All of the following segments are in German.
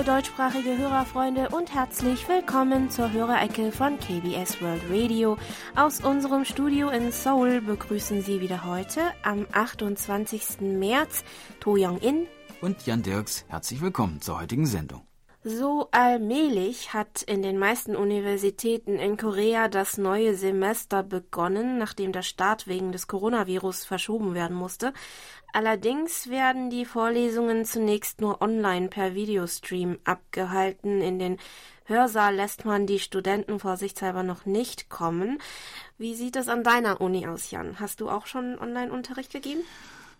liebe deutschsprachige Hörerfreunde und herzlich willkommen zur Hörerecke von KBS World Radio. Aus unserem Studio in Seoul begrüßen Sie wieder heute am 28. März To Young-in und Jan Dirks. Herzlich willkommen zur heutigen Sendung. So allmählich hat in den meisten Universitäten in Korea das neue Semester begonnen, nachdem der Start wegen des Coronavirus verschoben werden musste. Allerdings werden die Vorlesungen zunächst nur online per Videostream abgehalten. In den Hörsaal lässt man die Studenten vorsichtshalber noch nicht kommen. Wie sieht es an deiner Uni aus, Jan? Hast du auch schon Online-Unterricht gegeben?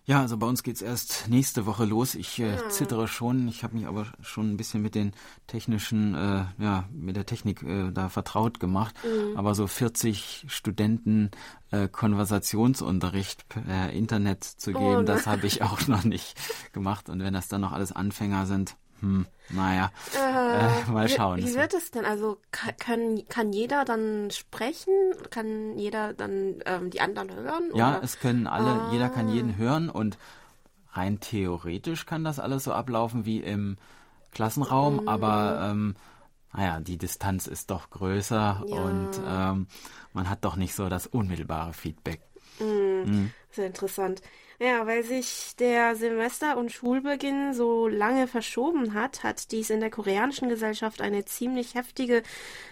Ja, also bei uns geht's erst nächste Woche los. Ich äh, hm. zittere schon. Ich habe mich aber schon ein bisschen mit den technischen, äh, ja, mit der Technik äh, da vertraut gemacht. Mhm. Aber so 40 Studenten äh, Konversationsunterricht per Internet zu geben, oh, das habe ich auch noch nicht gemacht. Und wenn das dann noch alles Anfänger sind, hm, naja, äh, äh, mal schauen. Wie, wie, wird es denn? Also kann, kann jeder dann sprechen? Kann jeder dann ähm, die anderen hören? Ja, oder? es können alle, ah. jeder kann jeden hören und rein theoretisch kann das alles so ablaufen wie im Klassenraum, mhm. aber ähm, naja, die Distanz ist doch größer ja. und ähm, man hat doch nicht so das unmittelbare Feedback. Mhm. Mhm. Sehr interessant. Ja, weil sich der Semester- und Schulbeginn so lange verschoben hat, hat dies in der koreanischen Gesellschaft eine ziemlich heftige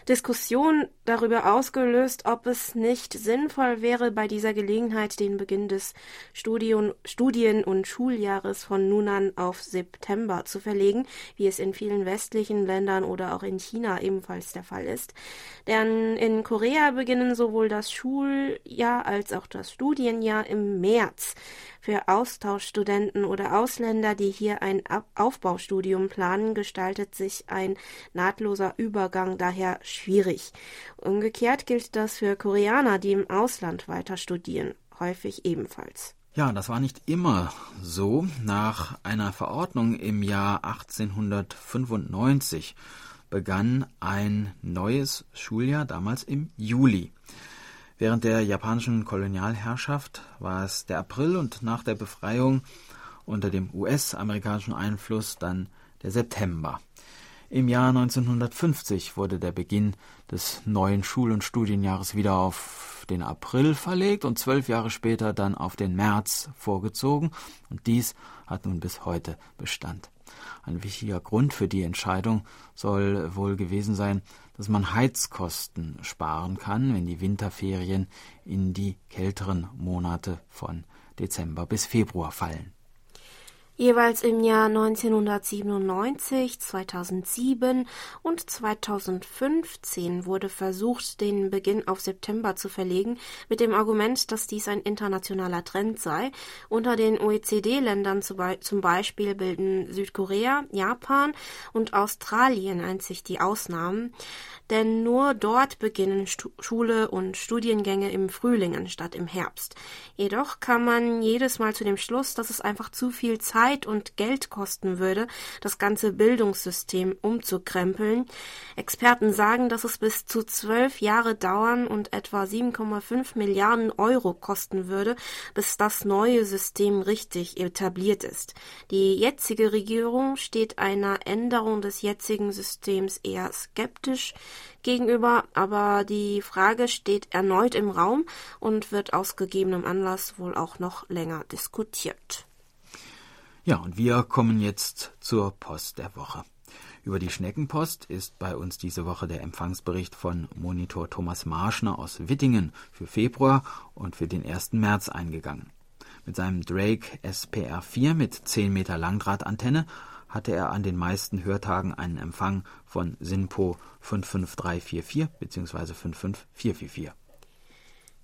Diskussion darüber ausgelöst, ob es nicht sinnvoll wäre, bei dieser Gelegenheit den Beginn des Studien, Studien- und Schuljahres von nun an auf September zu verlegen, wie es in vielen westlichen Ländern oder auch in China ebenfalls der Fall ist. Denn in Korea beginnen sowohl das Schuljahr als auch das Studienjahr im März. Für Austauschstudenten oder Ausländer, die hier ein Aufbaustudium planen, gestaltet sich ein nahtloser Übergang daher schwierig. Umgekehrt gilt das für Koreaner, die im Ausland weiter studieren, häufig ebenfalls. Ja, das war nicht immer so. Nach einer Verordnung im Jahr 1895 begann ein neues Schuljahr, damals im Juli. Während der japanischen Kolonialherrschaft war es der April und nach der Befreiung unter dem US-amerikanischen Einfluss dann der September. Im Jahr 1950 wurde der Beginn des neuen Schul- und Studienjahres wieder auf den April verlegt und zwölf Jahre später dann auf den März vorgezogen, und dies hat nun bis heute Bestand. Ein wichtiger Grund für die Entscheidung soll wohl gewesen sein, dass man Heizkosten sparen kann, wenn die Winterferien in die kälteren Monate von Dezember bis Februar fallen. Jeweils im Jahr 1997, 2007 und 2015 wurde versucht, den Beginn auf September zu verlegen, mit dem Argument, dass dies ein internationaler Trend sei. Unter den OECD-Ländern zum Beispiel bilden Südkorea, Japan und Australien einzig die Ausnahmen denn nur dort beginnen Schule und Studiengänge im Frühling anstatt im Herbst. Jedoch kam man jedes Mal zu dem Schluss, dass es einfach zu viel Zeit und Geld kosten würde, das ganze Bildungssystem umzukrempeln. Experten sagen, dass es bis zu zwölf Jahre dauern und etwa 7,5 Milliarden Euro kosten würde, bis das neue System richtig etabliert ist. Die jetzige Regierung steht einer Änderung des jetzigen Systems eher skeptisch gegenüber, aber die Frage steht erneut im Raum und wird aus gegebenem Anlass wohl auch noch länger diskutiert. Ja, und wir kommen jetzt zur Post der Woche. Über die Schneckenpost ist bei uns diese Woche der Empfangsbericht von Monitor Thomas Marschner aus Wittingen für Februar und für den 1. März eingegangen. Mit seinem Drake SPR 4 mit 10 Meter Langdrahtantenne hatte er an den meisten Hörtagen einen Empfang von SINPO 55344 bzw. 55444.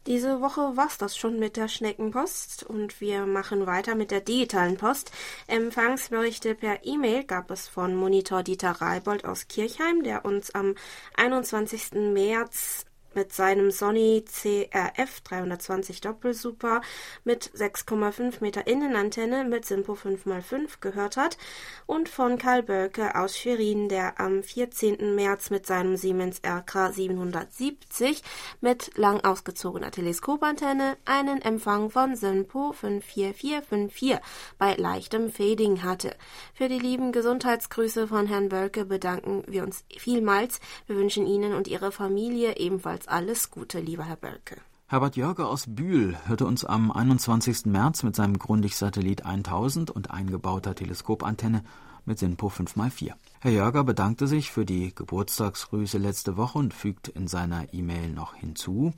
Diese Woche war's das schon mit der Schneckenpost und wir machen weiter mit der digitalen Post. Empfangsberichte per E-Mail gab es von Monitor Dieter Reibold aus Kirchheim, der uns am 21. März mit seinem Sony CRF 320 Doppelsuper mit 6,5 Meter Innenantenne mit Simpo 5x5 gehört hat und von Karl Bölke aus Schwerin, der am 14. März mit seinem Siemens RK 770 mit lang ausgezogener Teleskopantenne einen Empfang von Simpo 54454 bei leichtem Fading hatte. Für die lieben Gesundheitsgrüße von Herrn Bölke bedanken wir uns vielmals. Wir wünschen Ihnen und Ihrer Familie ebenfalls alles Gute, lieber Herr Bölke. Herbert Jörger aus Bühl hörte uns am 21. März mit seinem Grundig-Satellit 1000 und eingebauter Teleskopantenne mit SINPO 5x4. Herr Jörger bedankte sich für die Geburtstagsgrüße letzte Woche und fügt in seiner E-Mail noch hinzu,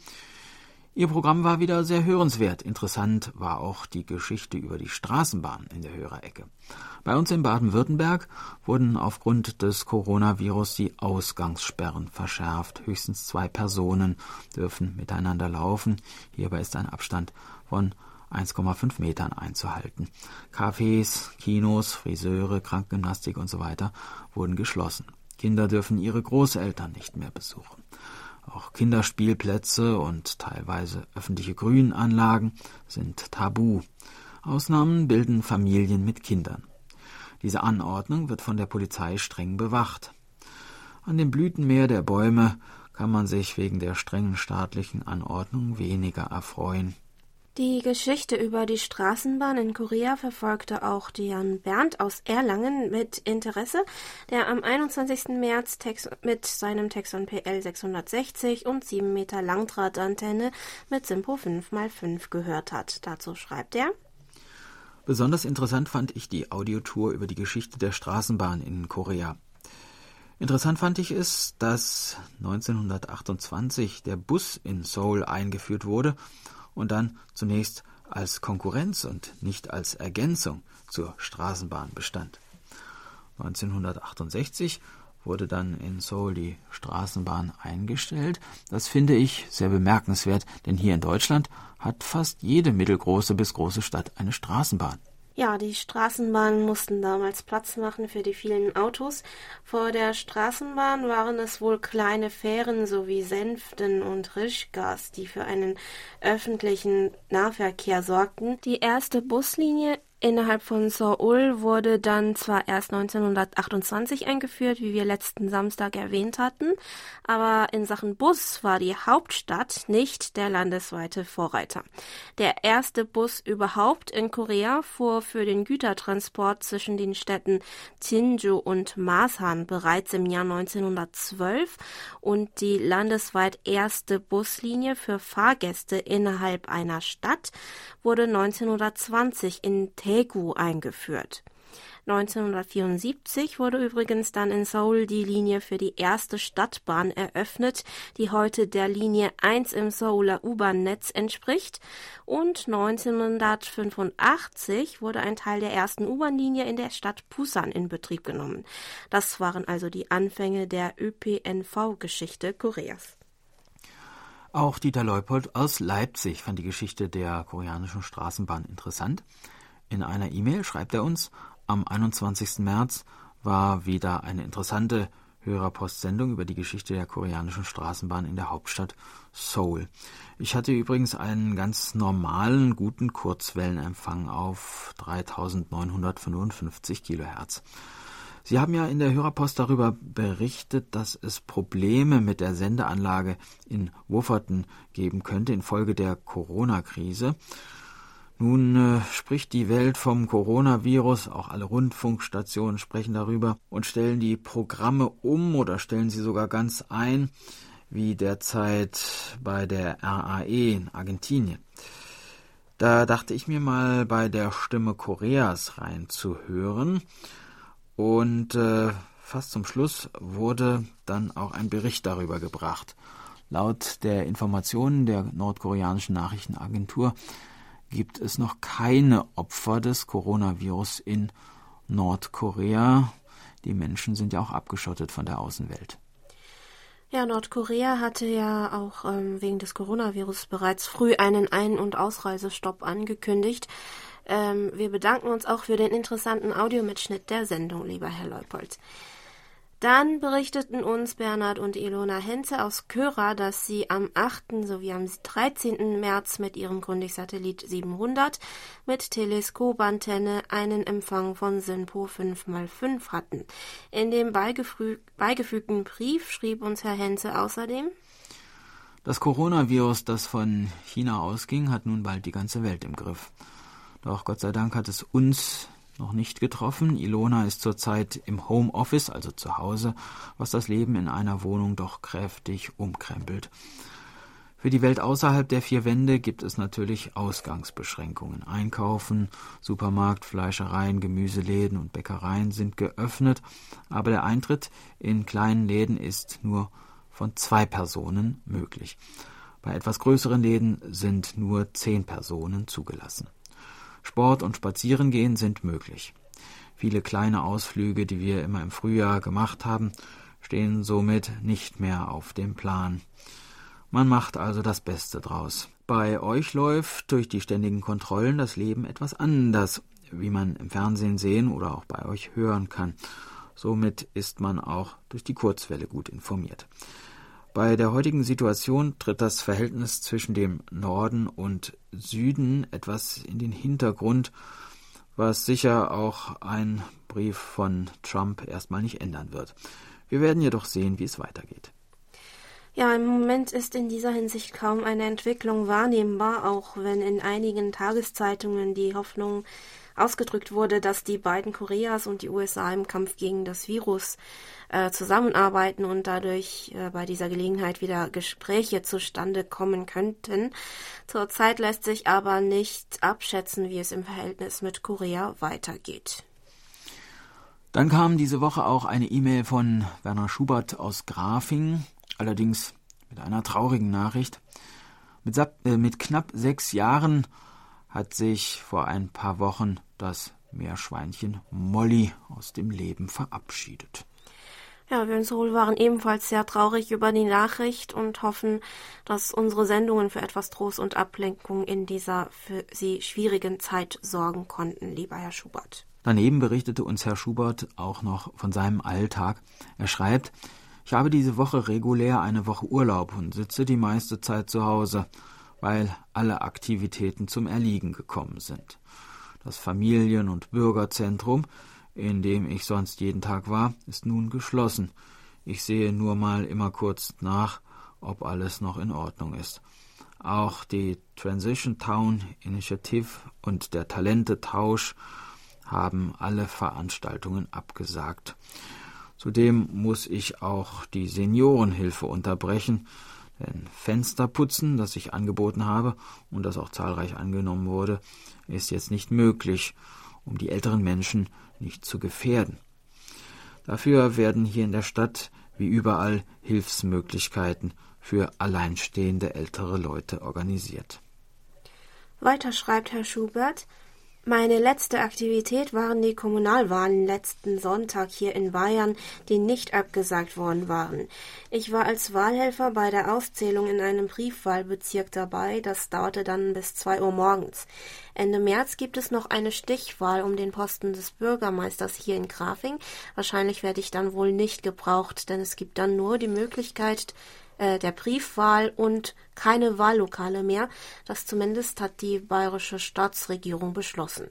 Ihr Programm war wieder sehr hörenswert. Interessant war auch die Geschichte über die Straßenbahn in der Hörerecke. Bei uns in Baden-Württemberg wurden aufgrund des Coronavirus die Ausgangssperren verschärft. Höchstens zwei Personen dürfen miteinander laufen. Hierbei ist ein Abstand von 1,5 Metern einzuhalten. Cafés, Kinos, Friseure, Krankengymnastik und so weiter wurden geschlossen. Kinder dürfen ihre Großeltern nicht mehr besuchen. Auch Kinderspielplätze und teilweise öffentliche Grünanlagen sind tabu. Ausnahmen bilden Familien mit Kindern. Diese Anordnung wird von der Polizei streng bewacht. An dem Blütenmeer der Bäume kann man sich wegen der strengen staatlichen Anordnung weniger erfreuen. Die Geschichte über die Straßenbahn in Korea verfolgte auch Dian Berndt aus Erlangen mit Interesse, der am 21. März Tex mit seinem Texon PL 660 und 7 Meter Langdrahtantenne mit Simpo 5x5 gehört hat. Dazu schreibt er Besonders interessant fand ich die Audiotour über die Geschichte der Straßenbahn in Korea. Interessant fand ich es, dass 1928 der Bus in Seoul eingeführt wurde und dann zunächst als Konkurrenz und nicht als Ergänzung zur Straßenbahn bestand. 1968 wurde dann in Seoul die Straßenbahn eingestellt. Das finde ich sehr bemerkenswert, denn hier in Deutschland hat fast jede mittelgroße bis große Stadt eine Straßenbahn. Ja, die Straßenbahnen mussten damals Platz machen für die vielen Autos. Vor der Straßenbahn waren es wohl kleine Fähren sowie Sänften und Rischgas, die für einen öffentlichen Nahverkehr sorgten. Die erste Buslinie Innerhalb von Seoul wurde dann zwar erst 1928 eingeführt, wie wir letzten Samstag erwähnt hatten, aber in Sachen Bus war die Hauptstadt nicht der landesweite Vorreiter. Der erste Bus überhaupt in Korea fuhr für den Gütertransport zwischen den Städten Jinju und Masan bereits im Jahr 1912 und die landesweit erste Buslinie für Fahrgäste innerhalb einer Stadt wurde 1920 in Daegu eingeführt. 1974 wurde übrigens dann in Seoul die Linie für die erste Stadtbahn eröffnet, die heute der Linie 1 im Seouler U-Bahn-Netz entspricht. Und 1985 wurde ein Teil der ersten U-Bahn-Linie in der Stadt Busan in Betrieb genommen. Das waren also die Anfänge der ÖPNV-Geschichte Koreas. Auch Dieter Leupold aus Leipzig fand die Geschichte der koreanischen Straßenbahn interessant. In einer E-Mail schreibt er uns, am 21. März war wieder eine interessante Hörerpostsendung über die Geschichte der koreanischen Straßenbahn in der Hauptstadt Seoul. Ich hatte übrigens einen ganz normalen, guten Kurzwellenempfang auf 3955 Kilohertz. Sie haben ja in der Hörerpost darüber berichtet, dass es Probleme mit der Sendeanlage in Wufferton geben könnte infolge der Corona-Krise. Nun äh, spricht die Welt vom Coronavirus, auch alle Rundfunkstationen sprechen darüber und stellen die Programme um oder stellen sie sogar ganz ein, wie derzeit bei der RAE in Argentinien. Da dachte ich mir mal bei der Stimme Koreas reinzuhören und äh, fast zum Schluss wurde dann auch ein Bericht darüber gebracht. Laut der Informationen der nordkoreanischen Nachrichtenagentur gibt es noch keine Opfer des Coronavirus in Nordkorea. Die Menschen sind ja auch abgeschottet von der Außenwelt. Ja, Nordkorea hatte ja auch ähm, wegen des Coronavirus bereits früh einen Ein- und Ausreisestopp angekündigt. Ähm, wir bedanken uns auch für den interessanten Audiomitschnitt der Sendung, lieber Herr Leupold. Dann berichteten uns Bernhard und Ilona Henze aus Köra, dass sie am 8. sowie am 13. März mit ihrem Grundig-Satellit 700 mit Teleskopantenne einen Empfang von SINPO 5x5 hatten. In dem beigefügten Brief schrieb uns Herr Henze außerdem, das Coronavirus, das von China ausging, hat nun bald die ganze Welt im Griff. Doch Gott sei Dank hat es uns noch nicht getroffen. Ilona ist zurzeit im Homeoffice, also zu Hause, was das Leben in einer Wohnung doch kräftig umkrempelt. Für die Welt außerhalb der vier Wände gibt es natürlich Ausgangsbeschränkungen. Einkaufen, Supermarkt, Fleischereien, Gemüseläden und Bäckereien sind geöffnet, aber der Eintritt in kleinen Läden ist nur von zwei Personen möglich. Bei etwas größeren Läden sind nur zehn Personen zugelassen. Sport und Spazierengehen sind möglich. Viele kleine Ausflüge, die wir immer im Frühjahr gemacht haben, stehen somit nicht mehr auf dem Plan. Man macht also das Beste draus. Bei euch läuft durch die ständigen Kontrollen das Leben etwas anders, wie man im Fernsehen sehen oder auch bei euch hören kann. Somit ist man auch durch die Kurzwelle gut informiert. Bei der heutigen Situation tritt das Verhältnis zwischen dem Norden und Süden etwas in den Hintergrund, was sicher auch ein Brief von Trump erstmal nicht ändern wird. Wir werden jedoch sehen, wie es weitergeht. Ja, im Moment ist in dieser Hinsicht kaum eine Entwicklung wahrnehmbar, auch wenn in einigen Tageszeitungen die Hoffnung ausgedrückt wurde, dass die beiden Koreas und die USA im Kampf gegen das Virus äh, zusammenarbeiten und dadurch äh, bei dieser Gelegenheit wieder Gespräche zustande kommen könnten. Zurzeit lässt sich aber nicht abschätzen, wie es im Verhältnis mit Korea weitergeht. Dann kam diese Woche auch eine E-Mail von Werner Schubert aus Grafing, allerdings mit einer traurigen Nachricht. Mit, äh, mit knapp sechs Jahren hat sich vor ein paar Wochen das Meerschweinchen Molly aus dem Leben verabschiedet. Ja, wir in Seoul waren ebenfalls sehr traurig über die Nachricht und hoffen, dass unsere Sendungen für etwas Trost und Ablenkung in dieser für Sie schwierigen Zeit sorgen konnten, lieber Herr Schubert. Daneben berichtete uns Herr Schubert auch noch von seinem Alltag. Er schreibt, ich habe diese Woche regulär eine Woche Urlaub und sitze die meiste Zeit zu Hause, weil alle Aktivitäten zum Erliegen gekommen sind. Das Familien- und Bürgerzentrum, in dem ich sonst jeden Tag war, ist nun geschlossen. Ich sehe nur mal immer kurz nach, ob alles noch in Ordnung ist. Auch die Transition Town Initiative und der Talentetausch haben alle Veranstaltungen abgesagt. Zudem muss ich auch die Seniorenhilfe unterbrechen, denn Fensterputzen, das ich angeboten habe und das auch zahlreich angenommen wurde, ist jetzt nicht möglich, um die älteren Menschen nicht zu gefährden. Dafür werden hier in der Stadt wie überall Hilfsmöglichkeiten für alleinstehende ältere Leute organisiert. Weiter schreibt Herr Schubert, meine letzte Aktivität waren die Kommunalwahlen letzten Sonntag hier in Bayern, die nicht abgesagt worden waren. Ich war als Wahlhelfer bei der Auszählung in einem Briefwahlbezirk dabei, das dauerte dann bis zwei Uhr morgens. Ende März gibt es noch eine Stichwahl um den Posten des Bürgermeisters hier in Grafing. Wahrscheinlich werde ich dann wohl nicht gebraucht, denn es gibt dann nur die Möglichkeit, äh, der Briefwahl und keine Wahllokale mehr. Das zumindest hat die bayerische Staatsregierung beschlossen.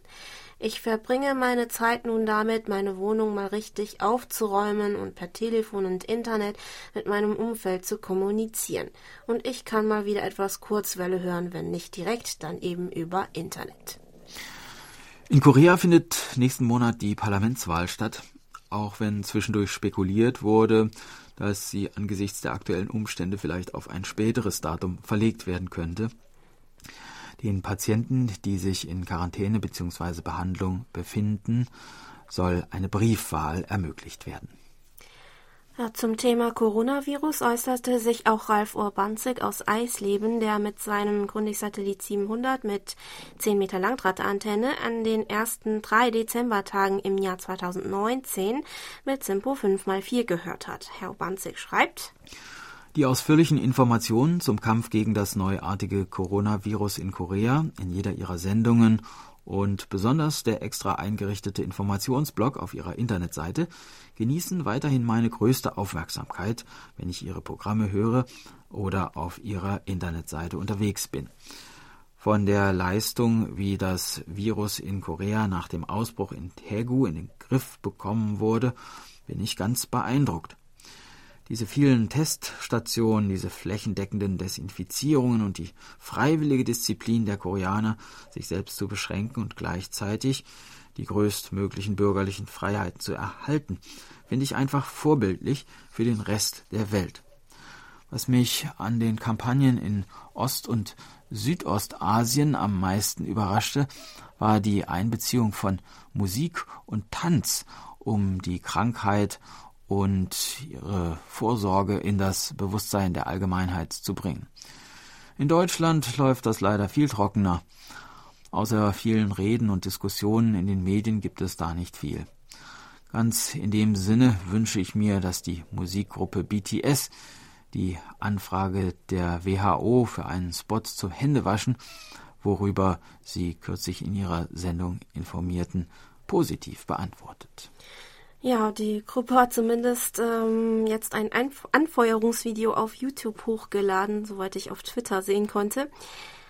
Ich verbringe meine Zeit nun damit, meine Wohnung mal richtig aufzuräumen und per Telefon und Internet mit meinem Umfeld zu kommunizieren. Und ich kann mal wieder etwas Kurzwelle hören, wenn nicht direkt, dann eben über Internet. In Korea findet nächsten Monat die Parlamentswahl statt, auch wenn zwischendurch spekuliert wurde, dass sie angesichts der aktuellen Umstände vielleicht auf ein späteres Datum verlegt werden könnte. Den Patienten, die sich in Quarantäne bzw. Behandlung befinden, soll eine Briefwahl ermöglicht werden. Zum Thema Coronavirus äußerte sich auch Ralf Urbanzig aus Eisleben, der mit seinem Grundig-Satellit 700 mit 10 Meter Langdrahtantenne an den ersten drei Dezembertagen im Jahr 2019 mit Simpo 5x4 gehört hat. Herr Urbanzig schreibt, die ausführlichen Informationen zum Kampf gegen das neuartige Coronavirus in Korea in jeder ihrer Sendungen und besonders der extra eingerichtete Informationsblog auf ihrer Internetseite genießen weiterhin meine größte Aufmerksamkeit, wenn ich ihre Programme höre oder auf ihrer Internetseite unterwegs bin. Von der Leistung, wie das Virus in Korea nach dem Ausbruch in Daegu in den Griff bekommen wurde, bin ich ganz beeindruckt. Diese vielen Teststationen, diese flächendeckenden Desinfizierungen und die freiwillige Disziplin der Koreaner, sich selbst zu beschränken und gleichzeitig die größtmöglichen bürgerlichen Freiheiten zu erhalten, finde ich einfach vorbildlich für den Rest der Welt. Was mich an den Kampagnen in Ost- und Südostasien am meisten überraschte, war die Einbeziehung von Musik und Tanz, um die Krankheit und ihre Vorsorge in das Bewusstsein der Allgemeinheit zu bringen. In Deutschland läuft das leider viel trockener. Außer vielen Reden und Diskussionen in den Medien gibt es da nicht viel. Ganz in dem Sinne wünsche ich mir, dass die Musikgruppe BTS die Anfrage der WHO für einen Spot zum Händewaschen, worüber Sie kürzlich in Ihrer Sendung informierten, positiv beantwortet. Ja, die Gruppe hat zumindest ähm, jetzt ein Einf Anfeuerungsvideo auf YouTube hochgeladen, soweit ich auf Twitter sehen konnte.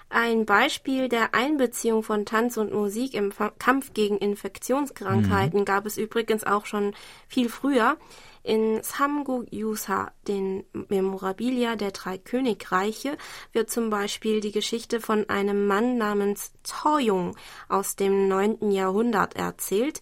Ein Beispiel der Einbeziehung von Tanz und Musik im Kampf gegen Infektionskrankheiten mhm. gab es übrigens auch schon viel früher. In Samguk Yusa, den Memorabilia der drei Königreiche, wird zum Beispiel die Geschichte von einem Mann namens Toyong aus dem neunten Jahrhundert erzählt.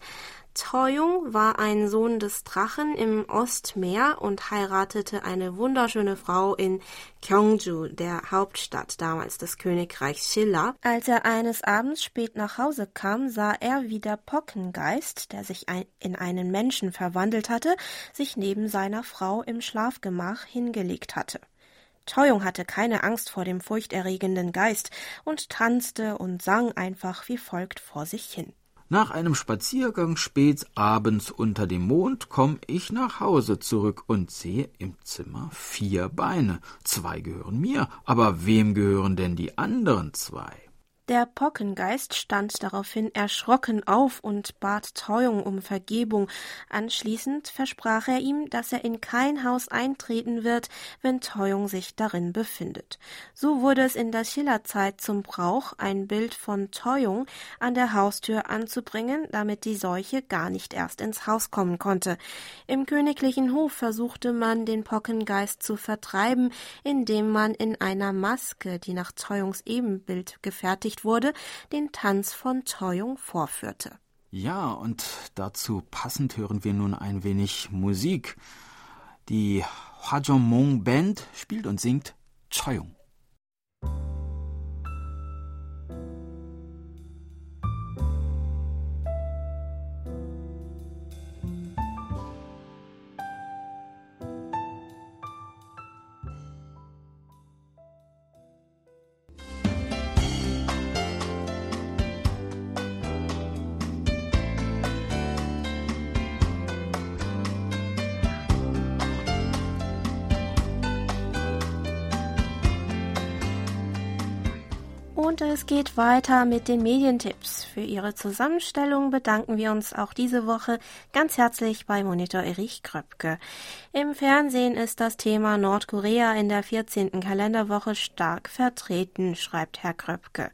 Toyung war ein Sohn des Drachen im Ostmeer und heiratete eine wunderschöne Frau in Gyeongju, der Hauptstadt damals des Königreichs Shilla. Als er eines Abends spät nach Hause kam, sah er, wie der Pockengeist, der sich in einen Menschen verwandelt hatte, sich neben seiner Frau im Schlafgemach hingelegt hatte. Toyung hatte keine Angst vor dem furchterregenden Geist und tanzte und sang einfach wie folgt vor sich hin. Nach einem Spaziergang spät abends unter dem Mond komm ich nach Hause zurück und sehe im Zimmer vier Beine. Zwei gehören mir, aber wem gehören denn die anderen zwei? Der Pockengeist stand daraufhin erschrocken auf und bat Treuung um Vergebung. Anschließend versprach er ihm, dass er in kein Haus eintreten wird, wenn Treuung sich darin befindet. So wurde es in der Schillerzeit zum Brauch, ein Bild von Treuung an der Haustür anzubringen, damit die Seuche gar nicht erst ins Haus kommen konnte. Im königlichen Hof versuchte man, den Pockengeist zu vertreiben, indem man in einer Maske, die nach Treuungs Ebenbild gefertigt veröffentlicht wurde, den Tanz von Toyung vorführte. Ja, und dazu passend hören wir nun ein wenig Musik. Die Hwajongmong Band spielt und singt Choyung. Und es geht weiter mit den Medientipps. Für Ihre Zusammenstellung bedanken wir uns auch diese Woche ganz herzlich bei Monitor Erich Kröpke. Im Fernsehen ist das Thema Nordkorea in der 14. Kalenderwoche stark vertreten, schreibt Herr Kröpke.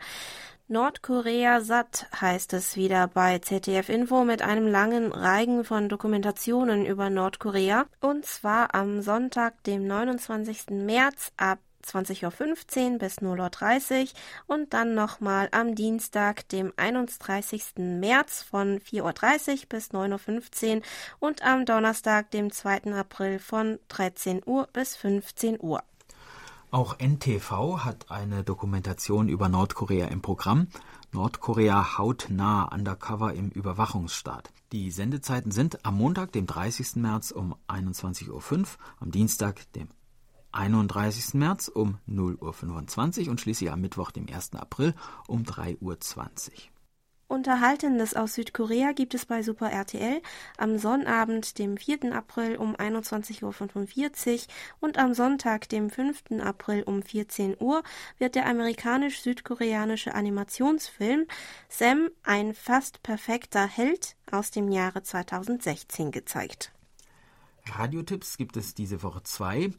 Nordkorea satt heißt es wieder bei ZDF Info mit einem langen Reigen von Dokumentationen über Nordkorea und zwar am Sonntag, dem 29. März ab 20.15 Uhr bis 0.30 Uhr und dann nochmal am Dienstag, dem 31. März von 4.30 Uhr bis 9.15 Uhr und am Donnerstag, dem 2. April von 13 Uhr bis 15 Uhr. Auch NTV hat eine Dokumentation über Nordkorea im Programm. Nordkorea hautnah undercover im Überwachungsstaat. Die Sendezeiten sind am Montag, dem 30. März um 21.05 Uhr, am Dienstag, dem 31. März um 0.25 Uhr und schließlich am Mittwoch, dem 1. April um 3.20 Uhr. Unterhaltendes aus Südkorea gibt es bei Super RTL am Sonnabend, dem 4. April um 21.45 Uhr und am Sonntag, dem 5. April um 14 Uhr wird der amerikanisch-südkoreanische Animationsfilm Sam, ein fast perfekter Held aus dem Jahre 2016 gezeigt. Radiotipps gibt es diese Woche zwei.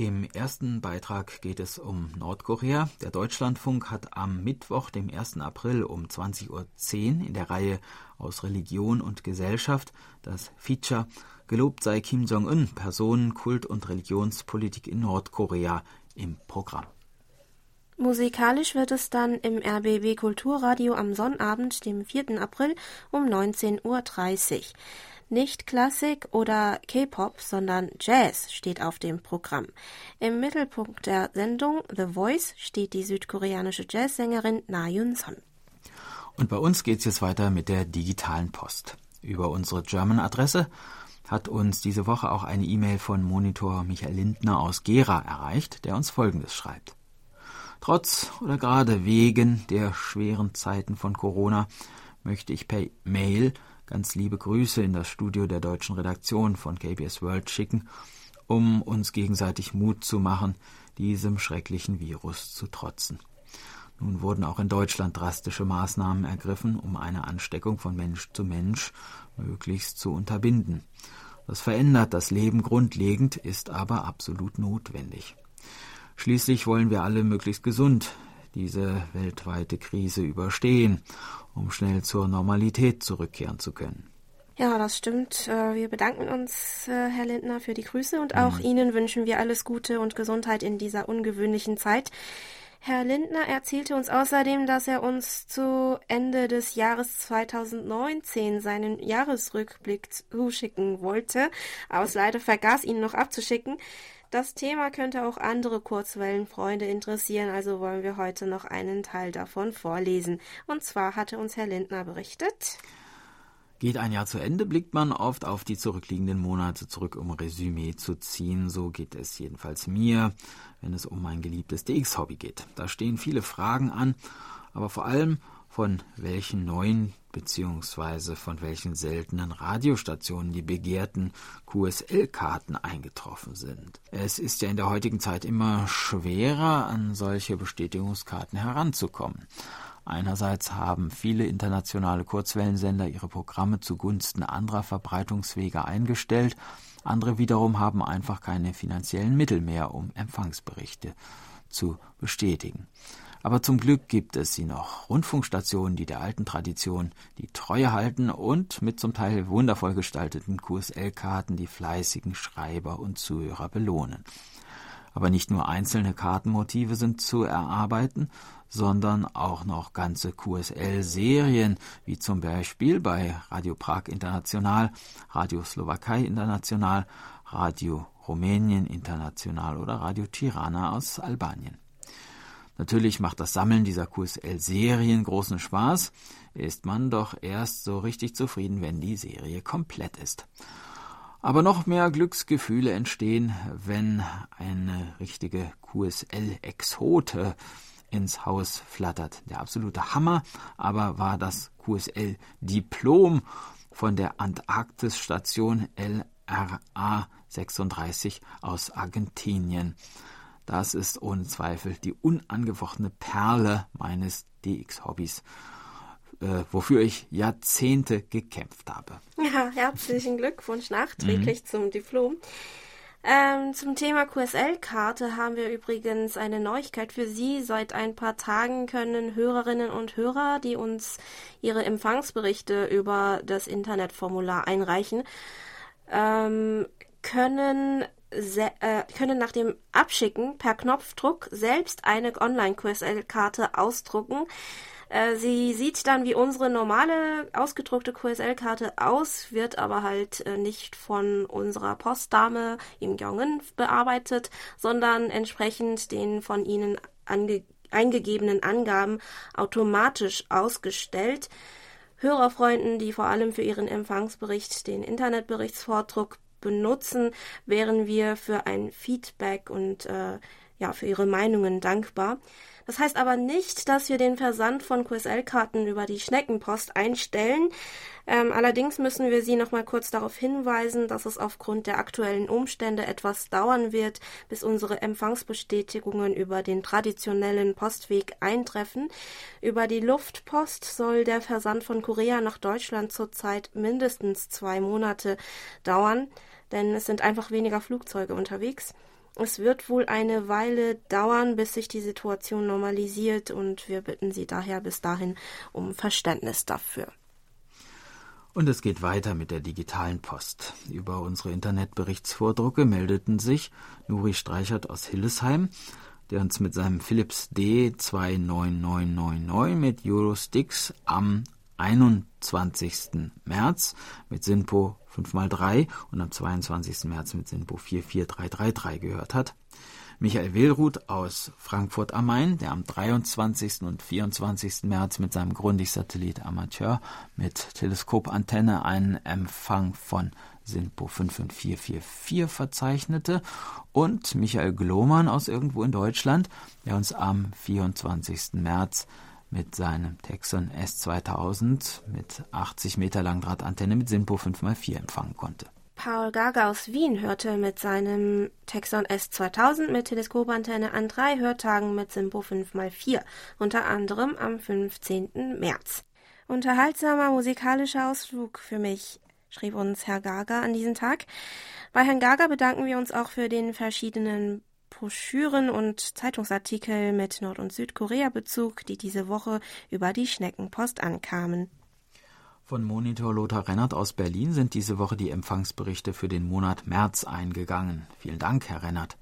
Im ersten Beitrag geht es um Nordkorea. Der Deutschlandfunk hat am Mittwoch, dem 1. April um 20.10 Uhr in der Reihe aus Religion und Gesellschaft das Feature Gelobt sei Kim Jong-un, Personen, Kult und Religionspolitik in Nordkorea im Programm. Musikalisch wird es dann im RBB Kulturradio am Sonnabend, dem 4. April um 19.30 Uhr. Nicht Klassik oder K-Pop, sondern Jazz steht auf dem Programm. Im Mittelpunkt der Sendung The Voice steht die südkoreanische Jazzsängerin Na Yun-son. Und bei uns geht's jetzt weiter mit der digitalen Post. Über unsere German-Adresse hat uns diese Woche auch eine E-Mail von Monitor Michael Lindner aus Gera erreicht, der uns Folgendes schreibt. Trotz oder gerade wegen der schweren Zeiten von Corona möchte ich per Mail ganz liebe Grüße in das Studio der deutschen Redaktion von KBS World schicken, um uns gegenseitig Mut zu machen, diesem schrecklichen Virus zu trotzen. Nun wurden auch in Deutschland drastische Maßnahmen ergriffen, um eine Ansteckung von Mensch zu Mensch möglichst zu unterbinden. Das verändert das Leben grundlegend, ist aber absolut notwendig. Schließlich wollen wir alle möglichst gesund diese weltweite Krise überstehen um schnell zur Normalität zurückkehren zu können. Ja, das stimmt. Äh, wir bedanken uns, äh, Herr Lindner, für die Grüße und auch mhm. Ihnen wünschen wir alles Gute und Gesundheit in dieser ungewöhnlichen Zeit. Herr Lindner erzählte uns außerdem, dass er uns zu Ende des Jahres 2019 seinen Jahresrückblick zuschicken wollte, aber es leider vergaß, ihn noch abzuschicken. Das Thema könnte auch andere Kurzwellenfreunde interessieren, also wollen wir heute noch einen Teil davon vorlesen. Und zwar hatte uns Herr Lindner berichtet. Geht ein Jahr zu Ende, blickt man oft auf die zurückliegenden Monate zurück, um Resümee zu ziehen. So geht es jedenfalls mir, wenn es um mein geliebtes DX-Hobby geht. Da stehen viele Fragen an, aber vor allem von welchen neuen bzw. von welchen seltenen Radiostationen die begehrten QSL-Karten eingetroffen sind. Es ist ja in der heutigen Zeit immer schwerer, an solche Bestätigungskarten heranzukommen. Einerseits haben viele internationale Kurzwellensender ihre Programme zugunsten anderer Verbreitungswege eingestellt, andere wiederum haben einfach keine finanziellen Mittel mehr, um Empfangsberichte zu bestätigen. Aber zum Glück gibt es sie noch. Rundfunkstationen, die der alten Tradition die Treue halten und mit zum Teil wundervoll gestalteten QSL-Karten die fleißigen Schreiber und Zuhörer belohnen. Aber nicht nur einzelne Kartenmotive sind zu erarbeiten, sondern auch noch ganze QSL-Serien, wie zum Beispiel bei Radio Prag International, Radio Slowakei International, Radio Rumänien International oder Radio Tirana aus Albanien. Natürlich macht das Sammeln dieser QSL-Serien großen Spaß, ist man doch erst so richtig zufrieden, wenn die Serie komplett ist. Aber noch mehr Glücksgefühle entstehen, wenn eine richtige QSL-Exote ins Haus flattert. Der absolute Hammer aber war das QSL-Diplom von der Antarktisstation LRA 36 aus Argentinien. Das ist ohne Zweifel die unangefochtene Perle meines DX-Hobbys, äh, wofür ich Jahrzehnte gekämpft habe. Ja, herzlichen Glückwunsch nachträglich mhm. zum Diplom. Ähm, zum Thema QSL-Karte haben wir übrigens eine Neuigkeit für Sie. Seit ein paar Tagen können Hörerinnen und Hörer, die uns ihre Empfangsberichte über das Internetformular einreichen, ähm, können äh, können nach dem Abschicken per Knopfdruck selbst eine Online-QSL-Karte ausdrucken. Äh, sie sieht dann wie unsere normale ausgedruckte QSL-Karte aus, wird aber halt äh, nicht von unserer Postdame im Gyeongun bearbeitet, sondern entsprechend den von ihnen eingegebenen Angaben automatisch ausgestellt. Hörerfreunden, die vor allem für ihren Empfangsbericht den Internetberichtsvordruck benutzen, wären wir für ein Feedback und äh, ja, für Ihre Meinungen dankbar. Das heißt aber nicht, dass wir den Versand von QSL-Karten über die Schneckenpost einstellen. Ähm, allerdings müssen wir Sie noch mal kurz darauf hinweisen, dass es aufgrund der aktuellen Umstände etwas dauern wird, bis unsere Empfangsbestätigungen über den traditionellen Postweg eintreffen. Über die Luftpost soll der Versand von Korea nach Deutschland zurzeit mindestens zwei Monate dauern, denn es sind einfach weniger Flugzeuge unterwegs. Es wird wohl eine Weile dauern, bis sich die Situation normalisiert und wir bitten Sie daher bis dahin um Verständnis dafür. Und es geht weiter mit der digitalen Post. Über unsere Internetberichtsvordrucke meldeten sich Nuri Streichert aus Hillesheim, der uns mit seinem Philips D29999 mit Eurosticks am 21. März mit SINPO 5x3 und am 22. März mit SINPO 44333 gehört hat. Michael Willruth aus Frankfurt am Main, der am 23. und 24. März mit seinem Grundig-Satellit Amateur mit Teleskopantenne einen Empfang von SINPO 55444 verzeichnete und Michael Glomann aus irgendwo in Deutschland, der uns am 24. März mit seinem Texon S2000 mit 80 Meter Langdrahtantenne mit SINPO 5x4 empfangen konnte. Paul Gaga aus Wien hörte mit seinem Texon S2000 mit Teleskopantenne an drei Hörtagen mit SINPO 5x4, unter anderem am 15. März. Unterhaltsamer musikalischer Ausflug für mich, schrieb uns Herr Gaga an diesem Tag. Bei Herrn Gaga bedanken wir uns auch für den verschiedenen Broschüren und Zeitungsartikel mit Nord- und Südkorea-Bezug, die diese Woche über die Schneckenpost ankamen. Von Monitor Lothar Rennert aus Berlin sind diese Woche die Empfangsberichte für den Monat März eingegangen. Vielen Dank, Herr Rennert.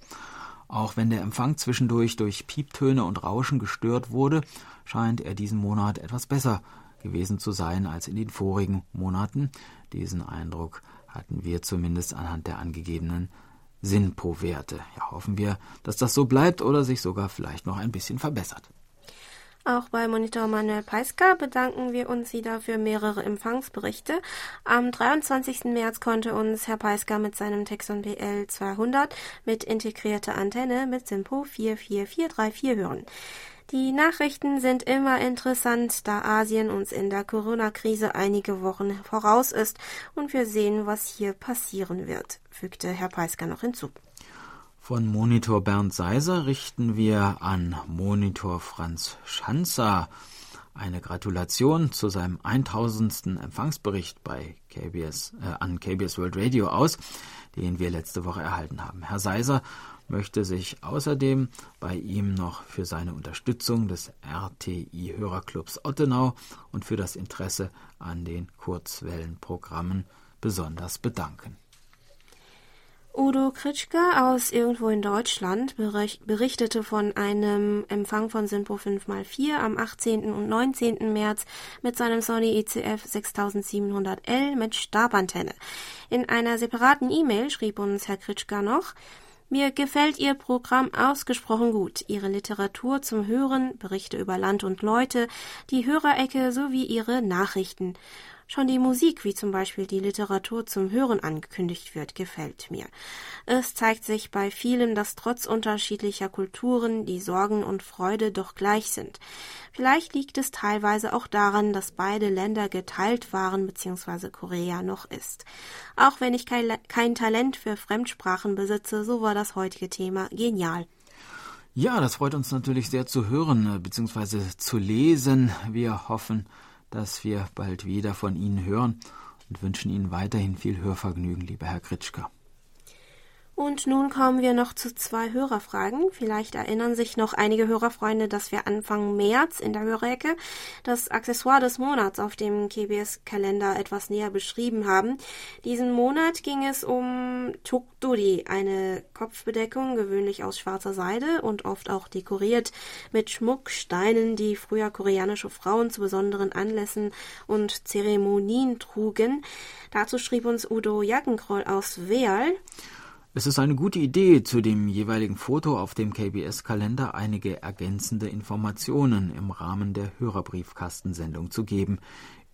Auch wenn der Empfang zwischendurch durch Pieptöne und Rauschen gestört wurde, scheint er diesen Monat etwas besser gewesen zu sein als in den vorigen Monaten. Diesen Eindruck hatten wir zumindest anhand der angegebenen SINPO-Werte. Ja, hoffen wir, dass das so bleibt oder sich sogar vielleicht noch ein bisschen verbessert. Auch bei Monitor Manuel Peiska bedanken wir uns wieder für mehrere Empfangsberichte. Am 23. März konnte uns Herr Peiska mit seinem Texon BL 200 mit integrierter Antenne mit SINPO 44434 hören. Die Nachrichten sind immer interessant, da Asien uns in der Corona-Krise einige Wochen voraus ist und wir sehen, was hier passieren wird, fügte Herr Peisker noch hinzu. Von Monitor Bernd Seiser richten wir an Monitor Franz Schanzer eine Gratulation zu seinem 1000. Empfangsbericht bei KBS, äh, an KBS World Radio aus, den wir letzte Woche erhalten haben. Herr Seiser möchte sich außerdem bei ihm noch für seine Unterstützung des RTI Hörerclubs Ottenau und für das Interesse an den Kurzwellenprogrammen besonders bedanken. Udo Kritschka aus irgendwo in Deutschland berichtete von einem Empfang von Simpo 5x4 am 18. und 19. März mit seinem Sony ECF 6700L mit Stabantenne. In einer separaten E-Mail schrieb uns Herr Kritschka noch, mir gefällt Ihr Programm ausgesprochen gut. Ihre Literatur zum Hören, Berichte über Land und Leute, die Hörerecke sowie Ihre Nachrichten. Schon die Musik, wie zum Beispiel die Literatur zum Hören angekündigt wird, gefällt mir. Es zeigt sich bei vielen, dass trotz unterschiedlicher Kulturen die Sorgen und Freude doch gleich sind. Vielleicht liegt es teilweise auch daran, dass beide Länder geteilt waren bzw. Korea noch ist. Auch wenn ich kein, kein Talent für Fremdsprachen besitze, so war das heutige Thema genial. Ja, das freut uns natürlich sehr zu hören bzw. zu lesen. Wir hoffen, dass wir bald wieder von Ihnen hören und wünschen Ihnen weiterhin viel Hörvergnügen, lieber Herr Kritschka. Und nun kommen wir noch zu zwei Hörerfragen. Vielleicht erinnern sich noch einige Hörerfreunde, dass wir Anfang März in der Hörerecke das Accessoire des Monats auf dem KBS-Kalender etwas näher beschrieben haben. Diesen Monat ging es um Tukduri, eine Kopfbedeckung, gewöhnlich aus schwarzer Seide und oft auch dekoriert mit Schmucksteinen, die früher koreanische Frauen zu besonderen Anlässen und Zeremonien trugen. Dazu schrieb uns Udo Jackenkroll aus Weal. Es ist eine gute Idee, zu dem jeweiligen Foto auf dem KBS-Kalender einige ergänzende Informationen im Rahmen der Hörerbriefkastensendung zu geben.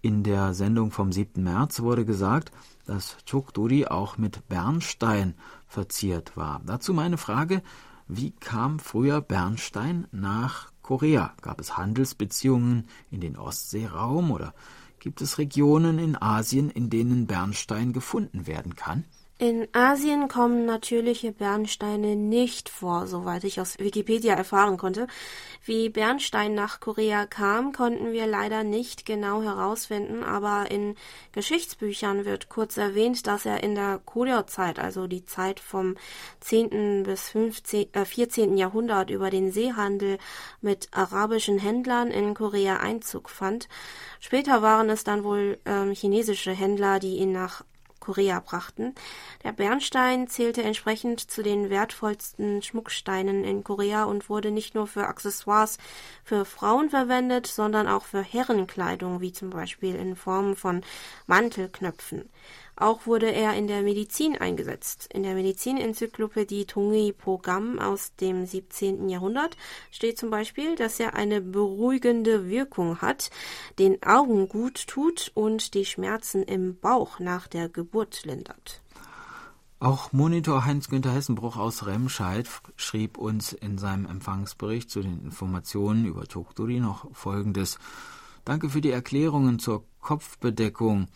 In der Sendung vom 7. März wurde gesagt, dass Chokduri auch mit Bernstein verziert war. Dazu meine Frage, wie kam früher Bernstein nach Korea? Gab es Handelsbeziehungen in den Ostseeraum oder gibt es Regionen in Asien, in denen Bernstein gefunden werden kann? In Asien kommen natürliche Bernsteine nicht vor, soweit ich aus Wikipedia erfahren konnte. Wie Bernstein nach Korea kam, konnten wir leider nicht genau herausfinden, aber in Geschichtsbüchern wird kurz erwähnt, dass er in der Goryeo-Zeit, also die Zeit vom 10. bis 15, äh, 14. Jahrhundert über den Seehandel mit arabischen Händlern in Korea Einzug fand. Später waren es dann wohl ähm, chinesische Händler, die ihn nach Korea brachten. Der Bernstein zählte entsprechend zu den wertvollsten Schmucksteinen in Korea und wurde nicht nur für Accessoires für Frauen verwendet, sondern auch für Herrenkleidung, wie zum Beispiel in Form von Mantelknöpfen. Auch wurde er in der Medizin eingesetzt. In der Medizinenzyklopädie Tongi Pogam aus dem 17. Jahrhundert steht zum Beispiel, dass er eine beruhigende Wirkung hat, den Augen gut tut und die Schmerzen im Bauch nach der Geburt lindert. Auch Monitor Heinz-Günther Hessenbruch aus Remscheid schrieb uns in seinem Empfangsbericht zu den Informationen über Tokduri noch Folgendes. Danke für die Erklärungen zur Kopfbedeckung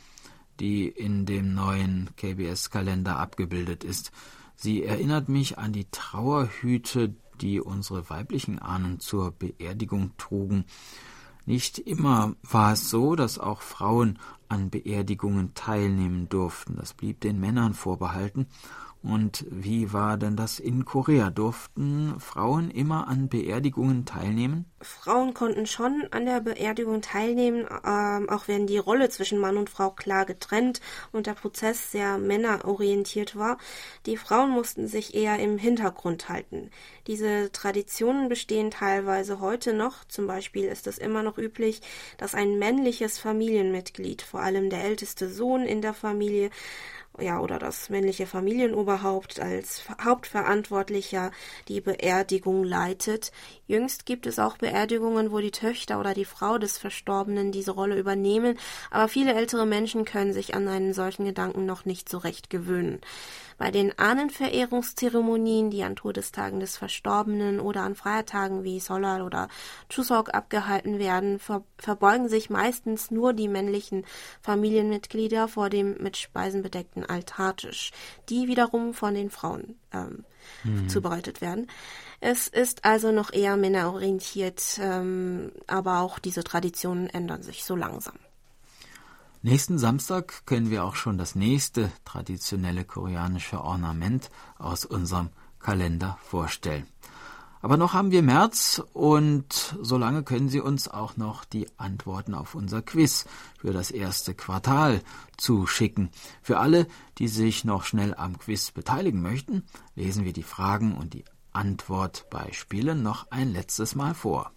die in dem neuen KBS-Kalender abgebildet ist. Sie erinnert mich an die Trauerhüte, die unsere weiblichen Ahnen zur Beerdigung trugen. Nicht immer war es so, dass auch Frauen an Beerdigungen teilnehmen durften. Das blieb den Männern vorbehalten, und wie war denn das in Korea? Durften Frauen immer an Beerdigungen teilnehmen? Frauen konnten schon an der Beerdigung teilnehmen, ähm, auch wenn die Rolle zwischen Mann und Frau klar getrennt und der Prozess sehr männerorientiert war. Die Frauen mussten sich eher im Hintergrund halten. Diese Traditionen bestehen teilweise heute noch. Zum Beispiel ist es immer noch üblich, dass ein männliches Familienmitglied, vor allem der älteste Sohn in der Familie, ja, oder das männliche Familienoberhaupt als Hauptverantwortlicher die Beerdigung leitet. Jüngst gibt es auch Beerdigungen, wo die Töchter oder die Frau des Verstorbenen diese Rolle übernehmen, aber viele ältere Menschen können sich an einen solchen Gedanken noch nicht so recht gewöhnen. Bei den Ahnenverehrungszeremonien, die an Todestagen des Verstorbenen oder an Feiertagen wie Solal oder Chuseok abgehalten werden, ver verbeugen sich meistens nur die männlichen Familienmitglieder vor dem mit Speisen bedeckten Altartisch, die wiederum von den Frauen ähm, mhm. zubereitet werden. Es ist also noch eher männerorientiert, ähm, aber auch diese Traditionen ändern sich so langsam. Nächsten Samstag können wir auch schon das nächste traditionelle koreanische Ornament aus unserem Kalender vorstellen. Aber noch haben wir März und solange können Sie uns auch noch die Antworten auf unser Quiz für das erste Quartal zuschicken. Für alle, die sich noch schnell am Quiz beteiligen möchten, lesen wir die Fragen und die Antwort bei Spielen noch ein letztes Mal vor.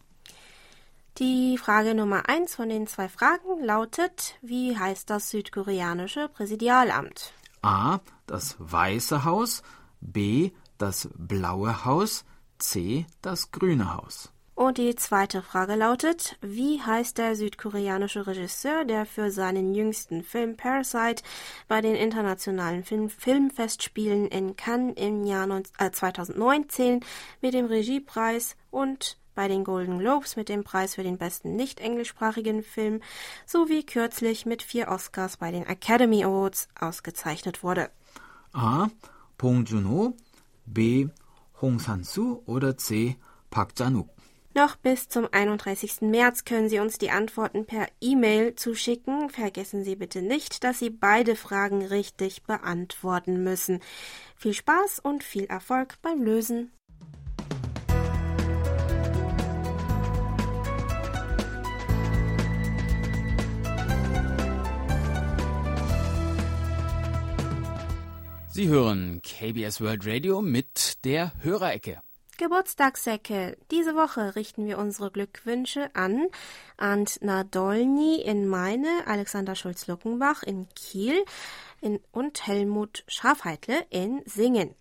Die Frage Nummer eins von den zwei Fragen lautet, wie heißt das südkoreanische Präsidialamt? A. Das Weiße Haus, B. Das Blaue Haus, C. Das Grüne Haus. Und die zweite Frage lautet, wie heißt der südkoreanische Regisseur, der für seinen jüngsten Film Parasite bei den internationalen Film Filmfestspielen in Cannes im Jahr 2019 mit dem Regiepreis und bei den Golden Globes mit dem Preis für den besten nicht englischsprachigen Film sowie kürzlich mit vier Oscars bei den Academy Awards ausgezeichnet wurde. A. Bong Joon-ho, B. Hong San-soo oder C. Park Chan-wook. Noch bis zum 31. März können Sie uns die Antworten per E-Mail zuschicken. Vergessen Sie bitte nicht, dass Sie beide Fragen richtig beantworten müssen. Viel Spaß und viel Erfolg beim Lösen. Sie hören KBS World Radio mit der Hörerecke. Geburtstagssäcke. Diese Woche richten wir unsere Glückwünsche an Ant Nadolny in Meine, Alexander Schulz-Luckenbach in Kiel in, und Helmut Schafheitle in Singen.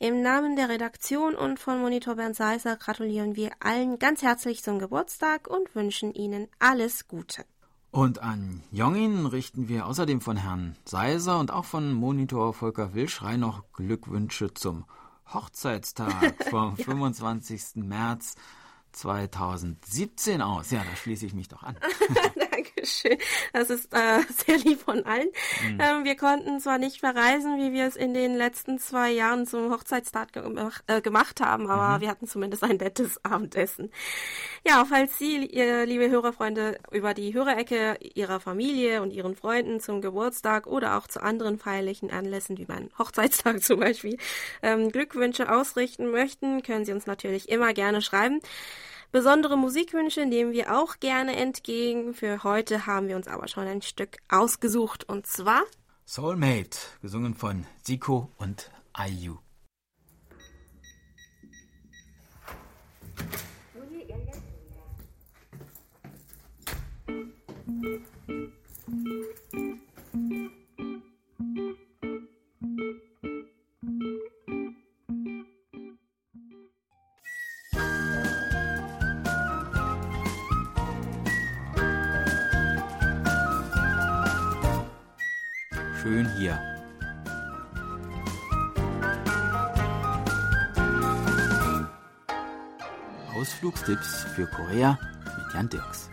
Im Namen der Redaktion und von Monitor Bernd Seiser gratulieren wir allen ganz herzlich zum Geburtstag und wünschen Ihnen alles Gute. Und an Jongin richten wir außerdem von Herrn Seiser und auch von Monitor Volker Wilschrei noch Glückwünsche zum Hochzeitstag vom 25. März 2017 aus. Ja, da schließe ich mich doch an. Dankeschön. Das ist äh, sehr lieb von allen. Mhm. Ähm, wir konnten zwar nicht verreisen, wie wir es in den letzten zwei Jahren zum Hochzeitstag ge äh, gemacht haben, aber mhm. wir hatten zumindest ein nettes Abendessen. Ja, falls Sie, ihr, liebe Hörerfreunde, über die Hörerecke Ihrer Familie und Ihren Freunden zum Geburtstag oder auch zu anderen feierlichen Anlässen, wie beim Hochzeitstag zum Beispiel, ähm, Glückwünsche ausrichten möchten, können Sie uns natürlich immer gerne schreiben. Besondere Musikwünsche nehmen wir auch gerne entgegen. Für heute haben wir uns aber schon ein Stück ausgesucht und zwar Soulmate, gesungen von Siko und IU. Schön hier. Ausflugstipps für Korea mit Jan Dirks.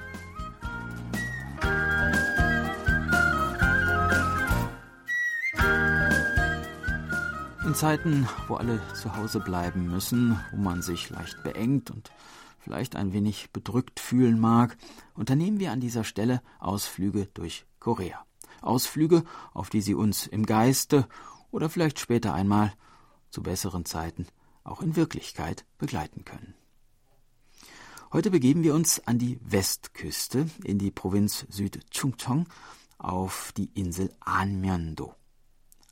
In Zeiten, wo alle zu Hause bleiben müssen, wo man sich leicht beengt und vielleicht ein wenig bedrückt fühlen mag, unternehmen wir an dieser Stelle Ausflüge durch Korea. Ausflüge, auf die Sie uns im Geiste oder vielleicht später einmal zu besseren Zeiten auch in Wirklichkeit begleiten können. Heute begeben wir uns an die Westküste in die Provinz Südchungcheong auf die Insel Anmyeon-do.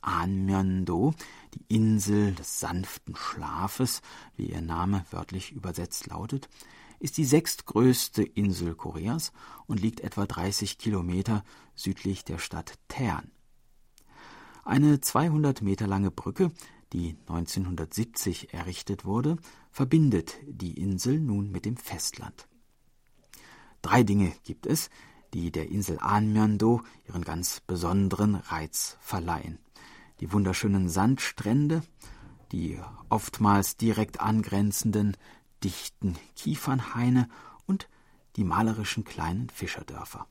Anmyeon-do, die Insel des sanften Schlafes, wie ihr Name wörtlich übersetzt lautet, ist die sechstgrößte Insel Koreas und liegt etwa 30 Kilometer südlich der Stadt Tern. Eine 200 Meter lange Brücke, die 1970 errichtet wurde, verbindet die Insel nun mit dem Festland. Drei Dinge gibt es, die der Insel Anmyeon-do ihren ganz besonderen Reiz verleihen. Die wunderschönen Sandstrände, die oftmals direkt angrenzenden dichten Kiefernhaine und die malerischen kleinen Fischerdörfer.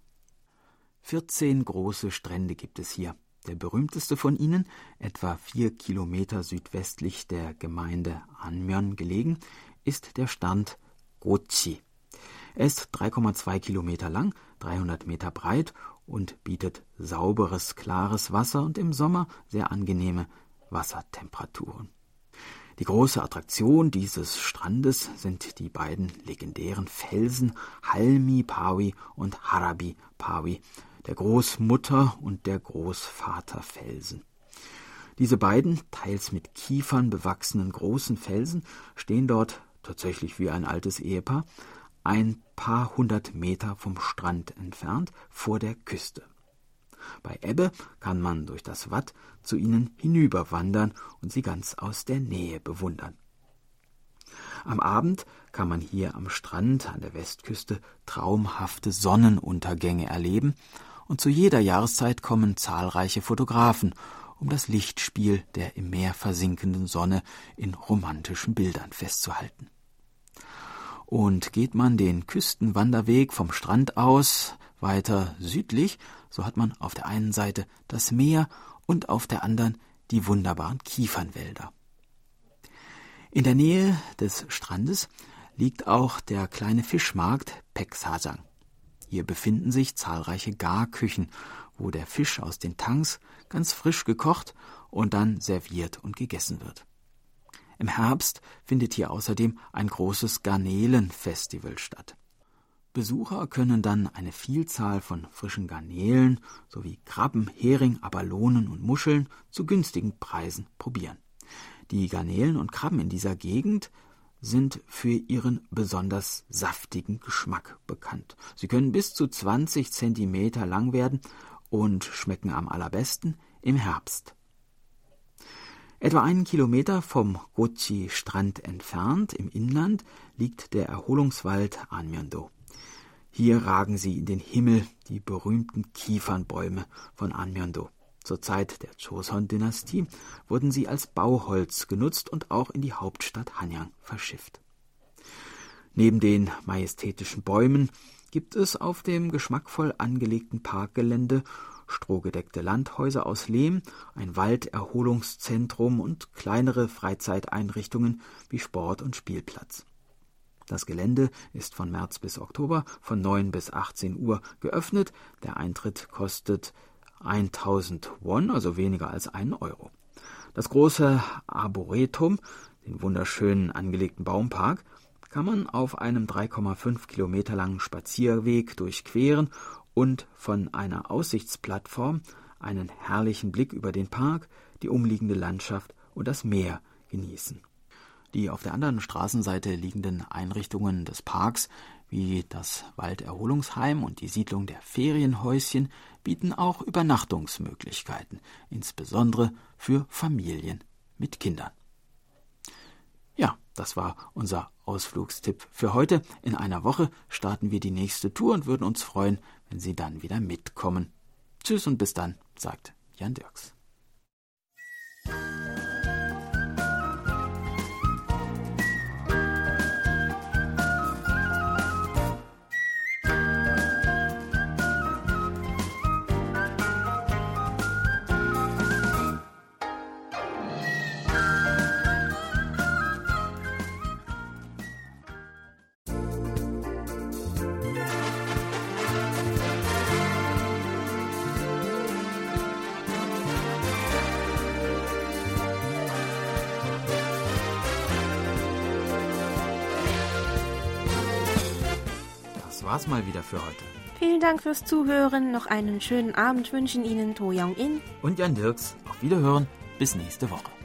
14 große Strände gibt es hier. Der berühmteste von ihnen, etwa vier Kilometer südwestlich der Gemeinde Anmyeon gelegen, ist der Strand Gochi. Er ist 3,2 Kilometer lang, 300 Meter breit und bietet sauberes, klares Wasser und im Sommer sehr angenehme Wassertemperaturen. Die große Attraktion dieses Strandes sind die beiden legendären Felsen Halmi Pawi und Harabi Pawi, der Großmutter und der Großvaterfelsen. Diese beiden, teils mit Kiefern bewachsenen großen Felsen, stehen dort tatsächlich wie ein altes Ehepaar, ein paar hundert Meter vom Strand entfernt vor der Küste. Bei Ebbe kann man durch das Watt zu ihnen hinüberwandern und sie ganz aus der Nähe bewundern. Am Abend kann man hier am Strand an der Westküste traumhafte Sonnenuntergänge erleben, und zu jeder Jahreszeit kommen zahlreiche Fotografen, um das Lichtspiel der im Meer versinkenden Sonne in romantischen Bildern festzuhalten. Und geht man den Küstenwanderweg vom Strand aus weiter südlich, so hat man auf der einen Seite das Meer und auf der anderen die wunderbaren Kiefernwälder. In der Nähe des Strandes liegt auch der kleine Fischmarkt Peksajang. Hier befinden sich zahlreiche Garküchen, wo der Fisch aus den Tanks ganz frisch gekocht und dann serviert und gegessen wird. Im Herbst findet hier außerdem ein großes Garnelenfestival statt. Besucher können dann eine Vielzahl von frischen Garnelen sowie Krabben, Hering, Abalonen und Muscheln zu günstigen Preisen probieren. Die Garnelen und Krabben in dieser Gegend sind für ihren besonders saftigen Geschmack bekannt. Sie können bis zu 20 Zentimeter lang werden und schmecken am allerbesten im Herbst. Etwa einen Kilometer vom Gochi-Strand entfernt im Inland liegt der Erholungswald Anmyeondo. Hier ragen sie in den Himmel, die berühmten Kiefernbäume von Anmyeondo. Zur Zeit der Joseon-Dynastie wurden sie als Bauholz genutzt und auch in die Hauptstadt Hanyang verschifft. Neben den majestätischen Bäumen gibt es auf dem geschmackvoll angelegten Parkgelände strohgedeckte Landhäuser aus Lehm, ein Walderholungszentrum und kleinere Freizeiteinrichtungen wie Sport- und Spielplatz. Das Gelände ist von März bis Oktober von 9 bis 18 Uhr geöffnet. Der Eintritt kostet 1000 Won, also weniger als einen Euro. Das große Arboretum, den wunderschönen angelegten Baumpark, kann man auf einem 3,5 Kilometer langen Spazierweg durchqueren und von einer Aussichtsplattform einen herrlichen Blick über den Park, die umliegende Landschaft und das Meer genießen. Die auf der anderen Straßenseite liegenden Einrichtungen des Parks, wie das Walderholungsheim und die Siedlung der Ferienhäuschen, bieten auch Übernachtungsmöglichkeiten, insbesondere für Familien mit Kindern. Ja, das war unser Ausflugstipp für heute. In einer Woche starten wir die nächste Tour und würden uns freuen, wenn Sie dann wieder mitkommen. Tschüss und bis dann, sagt Jan Dirks. War's mal wieder für heute. Vielen Dank fürs Zuhören. Noch einen schönen Abend wünschen Ihnen To Young In und Jan Dirks. Auf Wiederhören. Bis nächste Woche.